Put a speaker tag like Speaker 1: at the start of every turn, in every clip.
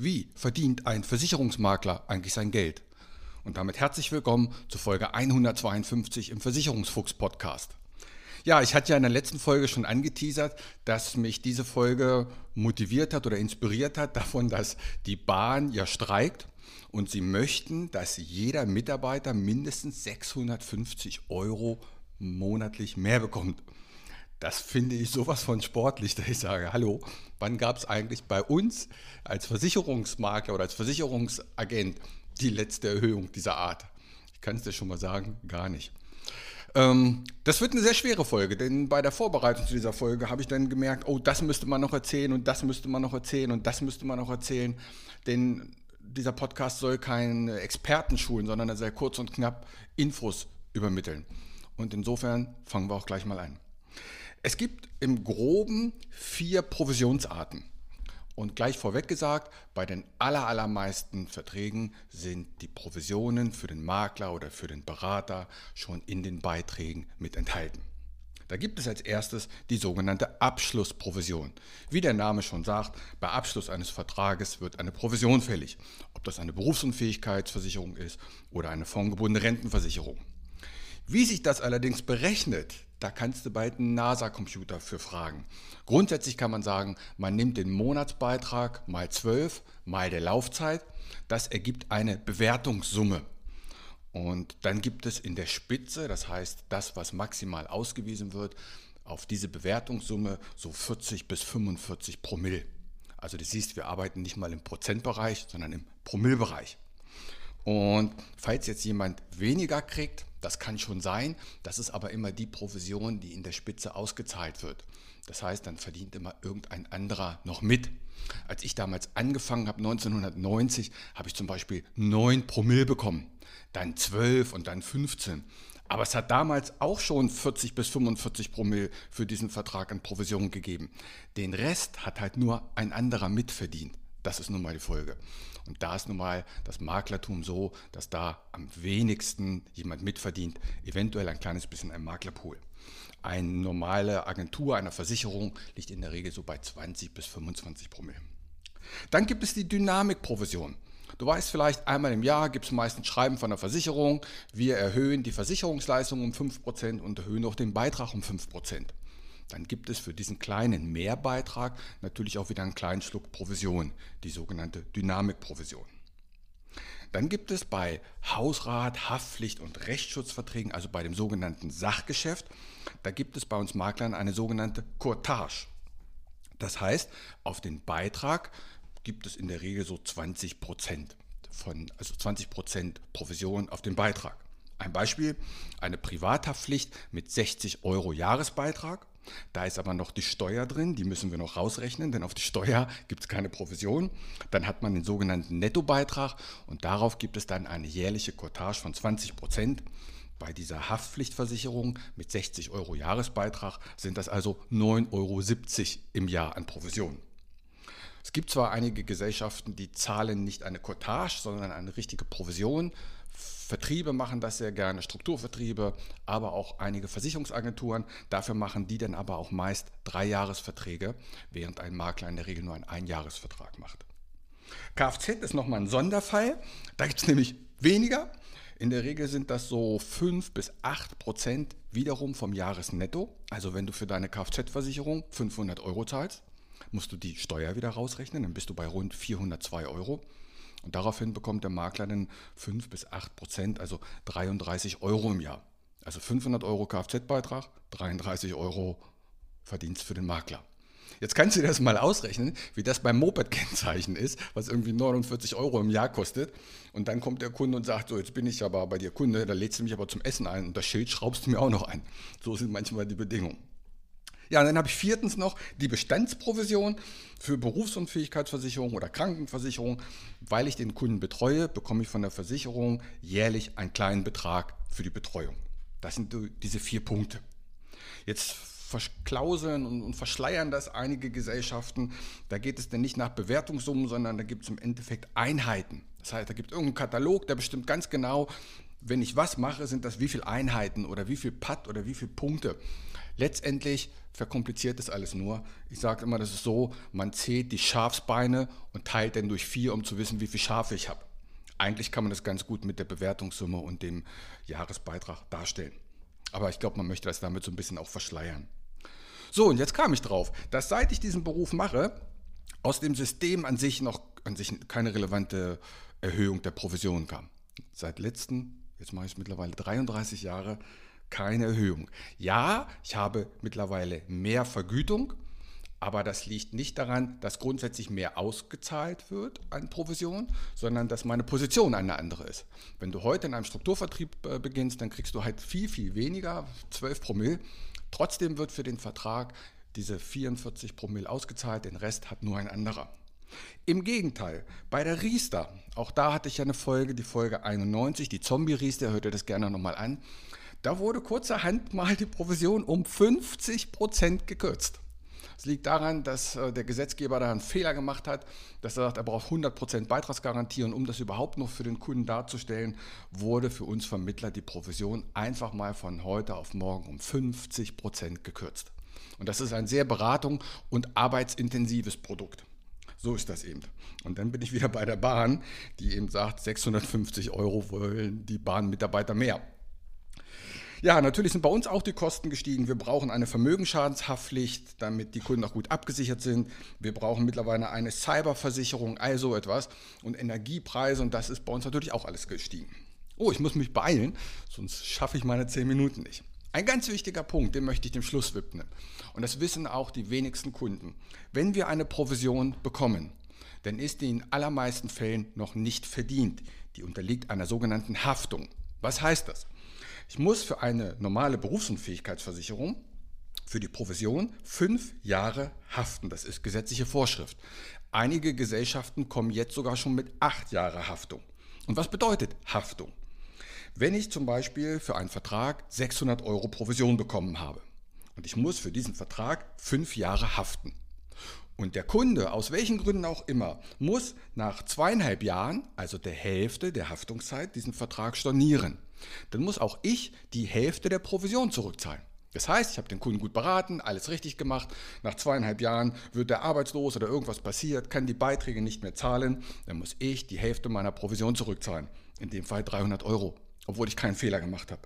Speaker 1: Wie verdient ein Versicherungsmakler eigentlich sein Geld? Und damit herzlich willkommen zu Folge 152 im Versicherungsfuchs Podcast. Ja, ich hatte ja in der letzten Folge schon angeteasert, dass mich diese Folge motiviert hat oder inspiriert hat davon, dass die Bahn ja streikt und sie möchten, dass jeder Mitarbeiter mindestens 650 Euro monatlich mehr bekommt. Das finde ich sowas von sportlich, dass ich sage, hallo, wann gab es eigentlich bei uns als Versicherungsmakler oder als Versicherungsagent die letzte Erhöhung dieser Art? Ich kann es dir schon mal sagen, gar nicht. Ähm, das wird eine sehr schwere Folge, denn bei der Vorbereitung zu dieser Folge habe ich dann gemerkt, oh, das müsste man noch erzählen und das müsste man noch erzählen und das müsste man noch erzählen, denn dieser Podcast soll keine Experten schulen, sondern sehr kurz und knapp Infos übermitteln. Und insofern fangen wir auch gleich mal an. Es gibt im groben vier Provisionsarten. Und gleich vorweg gesagt, bei den allermeisten Verträgen sind die Provisionen für den Makler oder für den Berater schon in den Beiträgen mit enthalten. Da gibt es als erstes die sogenannte Abschlussprovision. Wie der Name schon sagt, bei Abschluss eines Vertrages wird eine Provision fällig, ob das eine Berufsunfähigkeitsversicherung ist oder eine fondgebundene Rentenversicherung. Wie sich das allerdings berechnet, da kannst du bald einen NASA-Computer für fragen. Grundsätzlich kann man sagen, man nimmt den Monatsbeitrag mal 12 mal der Laufzeit. Das ergibt eine Bewertungssumme. Und dann gibt es in der Spitze, das heißt das, was maximal ausgewiesen wird, auf diese Bewertungssumme so 40 bis 45 Promille. Also du siehst, wir arbeiten nicht mal im Prozentbereich, sondern im Promillbereich. Und falls jetzt jemand weniger kriegt, das kann schon sein, das ist aber immer die Provision, die in der Spitze ausgezahlt wird. Das heißt, dann verdient immer irgendein anderer noch mit. Als ich damals angefangen habe, 1990, habe ich zum Beispiel 9 Promille bekommen, dann 12 und dann 15. Aber es hat damals auch schon 40 bis 45 Promille für diesen Vertrag an Provision gegeben. Den Rest hat halt nur ein anderer mitverdient. Das ist nun mal die Folge. Und da ist nun mal das Maklertum so, dass da am wenigsten jemand mitverdient, eventuell ein kleines bisschen ein Maklerpool. Eine normale Agentur einer Versicherung liegt in der Regel so bei 20 bis 25 Promille. Dann gibt es die Dynamikprovision. Du weißt vielleicht, einmal im Jahr gibt es meistens Schreiben von der Versicherung, wir erhöhen die Versicherungsleistung um 5% und erhöhen auch den Beitrag um 5% dann gibt es für diesen kleinen Mehrbeitrag natürlich auch wieder einen kleinen Schluck Provision, die sogenannte Dynamikprovision. Dann gibt es bei Hausrat, Haftpflicht und Rechtsschutzverträgen, also bei dem sogenannten Sachgeschäft, da gibt es bei uns Maklern eine sogenannte Courtage. Das heißt, auf den Beitrag gibt es in der Regel so 20 Prozent von, also 20 Prozent Provision auf den Beitrag. Ein Beispiel, eine Privathaftpflicht mit 60 Euro Jahresbeitrag da ist aber noch die Steuer drin, die müssen wir noch rausrechnen, denn auf die Steuer gibt es keine Provision. Dann hat man den sogenannten Nettobeitrag und darauf gibt es dann eine jährliche Cottage von 20 Prozent. Bei dieser Haftpflichtversicherung mit 60 Euro Jahresbeitrag sind das also 9,70 Euro im Jahr an Provision. Es gibt zwar einige Gesellschaften, die zahlen nicht eine Cottage, sondern eine richtige Provision. Vertriebe machen das sehr gerne, Strukturvertriebe, aber auch einige Versicherungsagenturen. Dafür machen die dann aber auch meist Dreijahresverträge, während ein Makler in der Regel nur einen Einjahresvertrag macht. Kfz ist nochmal ein Sonderfall. Da gibt es nämlich weniger. In der Regel sind das so 5 bis 8 Prozent wiederum vom Jahresnetto. Also wenn du für deine Kfz-Versicherung 500 Euro zahlst, musst du die Steuer wieder rausrechnen, dann bist du bei rund 402 Euro. Und daraufhin bekommt der Makler dann 5 bis 8 Prozent, also 33 Euro im Jahr. Also 500 Euro Kfz-Beitrag, 33 Euro Verdienst für den Makler. Jetzt kannst du dir das mal ausrechnen, wie das beim Moped-Kennzeichen ist, was irgendwie 49 Euro im Jahr kostet. Und dann kommt der Kunde und sagt, so, jetzt bin ich aber bei dir Kunde, da lädst du mich aber zum Essen ein und das Schild schraubst du mir auch noch ein. So sind manchmal die Bedingungen. Ja, und dann habe ich viertens noch die Bestandsprovision für Berufsunfähigkeitsversicherung oder Krankenversicherung. Weil ich den Kunden betreue, bekomme ich von der Versicherung jährlich einen kleinen Betrag für die Betreuung. Das sind diese vier Punkte. Jetzt verklauseln und, verschleiern das einige Gesellschaften. Da geht es denn nicht nach Bewertungssummen, sondern da gibt es im Endeffekt Einheiten. Das heißt, da gibt es irgendeinen Katalog, der bestimmt ganz genau, wenn ich was mache, sind das wie viele Einheiten oder wie viel Patt oder wie viele Punkte. Letztendlich verkompliziert das alles nur. Ich sage immer, das ist so, man zählt die Schafsbeine und teilt dann durch vier, um zu wissen, wie viel Schafe ich habe. Eigentlich kann man das ganz gut mit der Bewertungssumme und dem Jahresbeitrag darstellen. Aber ich glaube, man möchte das damit so ein bisschen auch verschleiern. So, und jetzt kam ich drauf, dass seit ich diesen Beruf mache, aus dem System an sich noch an sich keine relevante Erhöhung der Provision kam. Seit letzten, jetzt mache ich es mittlerweile 33 Jahre, keine Erhöhung. Ja, ich habe mittlerweile mehr Vergütung, aber das liegt nicht daran, dass grundsätzlich mehr ausgezahlt wird an Provision, sondern dass meine Position eine andere ist. Wenn du heute in einem Strukturvertrieb äh, beginnst, dann kriegst du halt viel, viel weniger, 12 Promille. Trotzdem wird für den Vertrag diese 44 Promille ausgezahlt, den Rest hat nur ein anderer. Im Gegenteil, bei der Riester, auch da hatte ich ja eine Folge, die Folge 91, die Zombie-Riester, hört ihr das gerne nochmal an, da wurde kurzerhand mal die Provision um 50 Prozent gekürzt. Es liegt daran, dass äh, der Gesetzgeber da einen Fehler gemacht hat, dass er sagt, er braucht 100 Prozent Beitragsgarantie und um das überhaupt noch für den Kunden darzustellen, wurde für uns Vermittler die Provision einfach mal von heute auf morgen um 50 Prozent gekürzt. Und das ist ein sehr beratung- und arbeitsintensives Produkt. So ist das eben. Und dann bin ich wieder bei der Bahn, die eben sagt, 650 Euro wollen die Bahnmitarbeiter mehr. Ja, natürlich sind bei uns auch die Kosten gestiegen. Wir brauchen eine Vermögensschadenshaftpflicht, damit die Kunden auch gut abgesichert sind. Wir brauchen mittlerweile eine Cyberversicherung, also etwas. Und Energiepreise, und das ist bei uns natürlich auch alles gestiegen. Oh, ich muss mich beeilen, sonst schaffe ich meine zehn Minuten nicht. Ein ganz wichtiger Punkt, den möchte ich dem Schluss widmen. Und das wissen auch die wenigsten Kunden. Wenn wir eine Provision bekommen, dann ist die in allermeisten Fällen noch nicht verdient. Die unterliegt einer sogenannten Haftung. Was heißt das? Ich muss für eine normale Berufsunfähigkeitsversicherung für die Provision fünf Jahre haften. Das ist gesetzliche Vorschrift. Einige Gesellschaften kommen jetzt sogar schon mit acht Jahre Haftung. Und was bedeutet Haftung? Wenn ich zum Beispiel für einen Vertrag 600 Euro Provision bekommen habe und ich muss für diesen Vertrag fünf Jahre haften. Und der Kunde, aus welchen Gründen auch immer, muss nach zweieinhalb Jahren, also der Hälfte der Haftungszeit, diesen Vertrag stornieren dann muss auch ich die Hälfte der Provision zurückzahlen. Das heißt, ich habe den Kunden gut beraten, alles richtig gemacht. Nach zweieinhalb Jahren wird er arbeitslos oder irgendwas passiert, kann die Beiträge nicht mehr zahlen. Dann muss ich die Hälfte meiner Provision zurückzahlen. In dem Fall 300 Euro, obwohl ich keinen Fehler gemacht habe.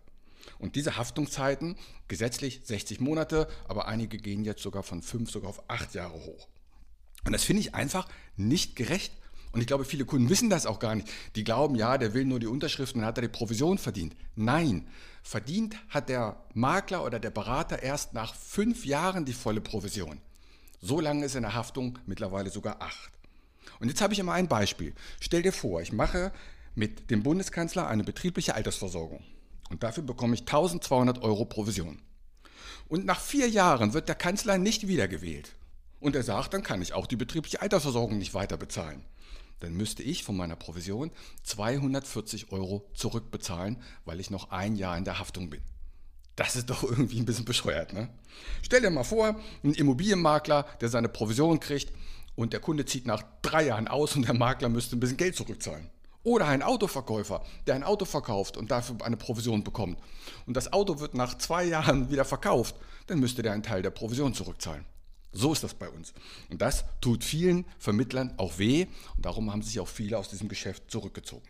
Speaker 1: Und diese Haftungszeiten, gesetzlich 60 Monate, aber einige gehen jetzt sogar von fünf sogar auf acht Jahre hoch. Und das finde ich einfach nicht gerecht. Und ich glaube, viele Kunden wissen das auch gar nicht. Die glauben, ja, der will nur die Unterschriften, dann hat er die Provision verdient. Nein, verdient hat der Makler oder der Berater erst nach fünf Jahren die volle Provision. So lange ist in der Haftung mittlerweile sogar acht. Und jetzt habe ich immer ein Beispiel. Stell dir vor, ich mache mit dem Bundeskanzler eine betriebliche Altersversorgung. Und dafür bekomme ich 1200 Euro Provision. Und nach vier Jahren wird der Kanzler nicht wiedergewählt. Und er sagt, dann kann ich auch die betriebliche Altersversorgung nicht weiter bezahlen dann müsste ich von meiner Provision 240 Euro zurückbezahlen, weil ich noch ein Jahr in der Haftung bin. Das ist doch irgendwie ein bisschen bescheuert. Ne? Stell dir mal vor, ein Immobilienmakler, der seine Provision kriegt und der Kunde zieht nach drei Jahren aus und der Makler müsste ein bisschen Geld zurückzahlen. Oder ein Autoverkäufer, der ein Auto verkauft und dafür eine Provision bekommt. Und das Auto wird nach zwei Jahren wieder verkauft, dann müsste der einen Teil der Provision zurückzahlen. So ist das bei uns. Und das tut vielen Vermittlern auch weh und darum haben sich auch viele aus diesem Geschäft zurückgezogen.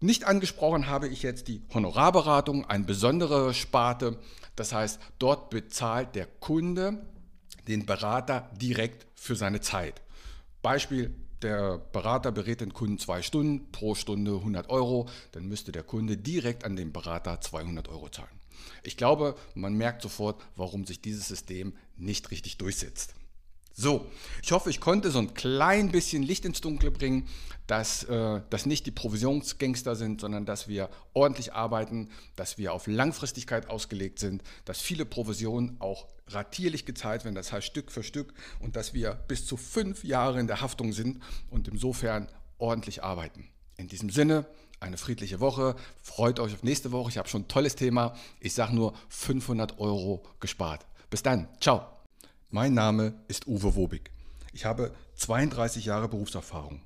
Speaker 1: Nicht angesprochen habe ich jetzt die Honorarberatung, eine besondere Sparte. Das heißt, dort bezahlt der Kunde den Berater direkt für seine Zeit. Beispiel, der Berater berät den Kunden zwei Stunden, pro Stunde 100 Euro, dann müsste der Kunde direkt an den Berater 200 Euro zahlen. Ich glaube, man merkt sofort, warum sich dieses System nicht richtig durchsetzt. So, ich hoffe, ich konnte so ein klein bisschen Licht ins Dunkle bringen, dass äh, das nicht die Provisionsgangster sind, sondern dass wir ordentlich arbeiten, dass wir auf Langfristigkeit ausgelegt sind, dass viele Provisionen auch ratierlich gezahlt werden, das heißt Stück für Stück und dass wir bis zu fünf Jahre in der Haftung sind und insofern ordentlich arbeiten. In diesem Sinne, eine friedliche Woche. Freut euch auf nächste Woche. Ich habe schon ein tolles Thema. Ich sage nur 500 Euro gespart. Bis dann. Ciao. Mein Name ist Uwe Wobig. Ich habe 32 Jahre Berufserfahrung.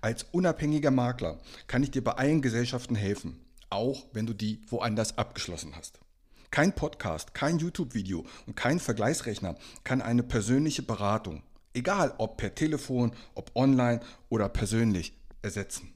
Speaker 1: Als unabhängiger Makler kann ich dir bei allen Gesellschaften helfen, auch wenn du die woanders abgeschlossen hast. Kein Podcast, kein YouTube-Video und kein Vergleichsrechner kann eine persönliche Beratung, egal ob per Telefon, ob online oder persönlich, ersetzen.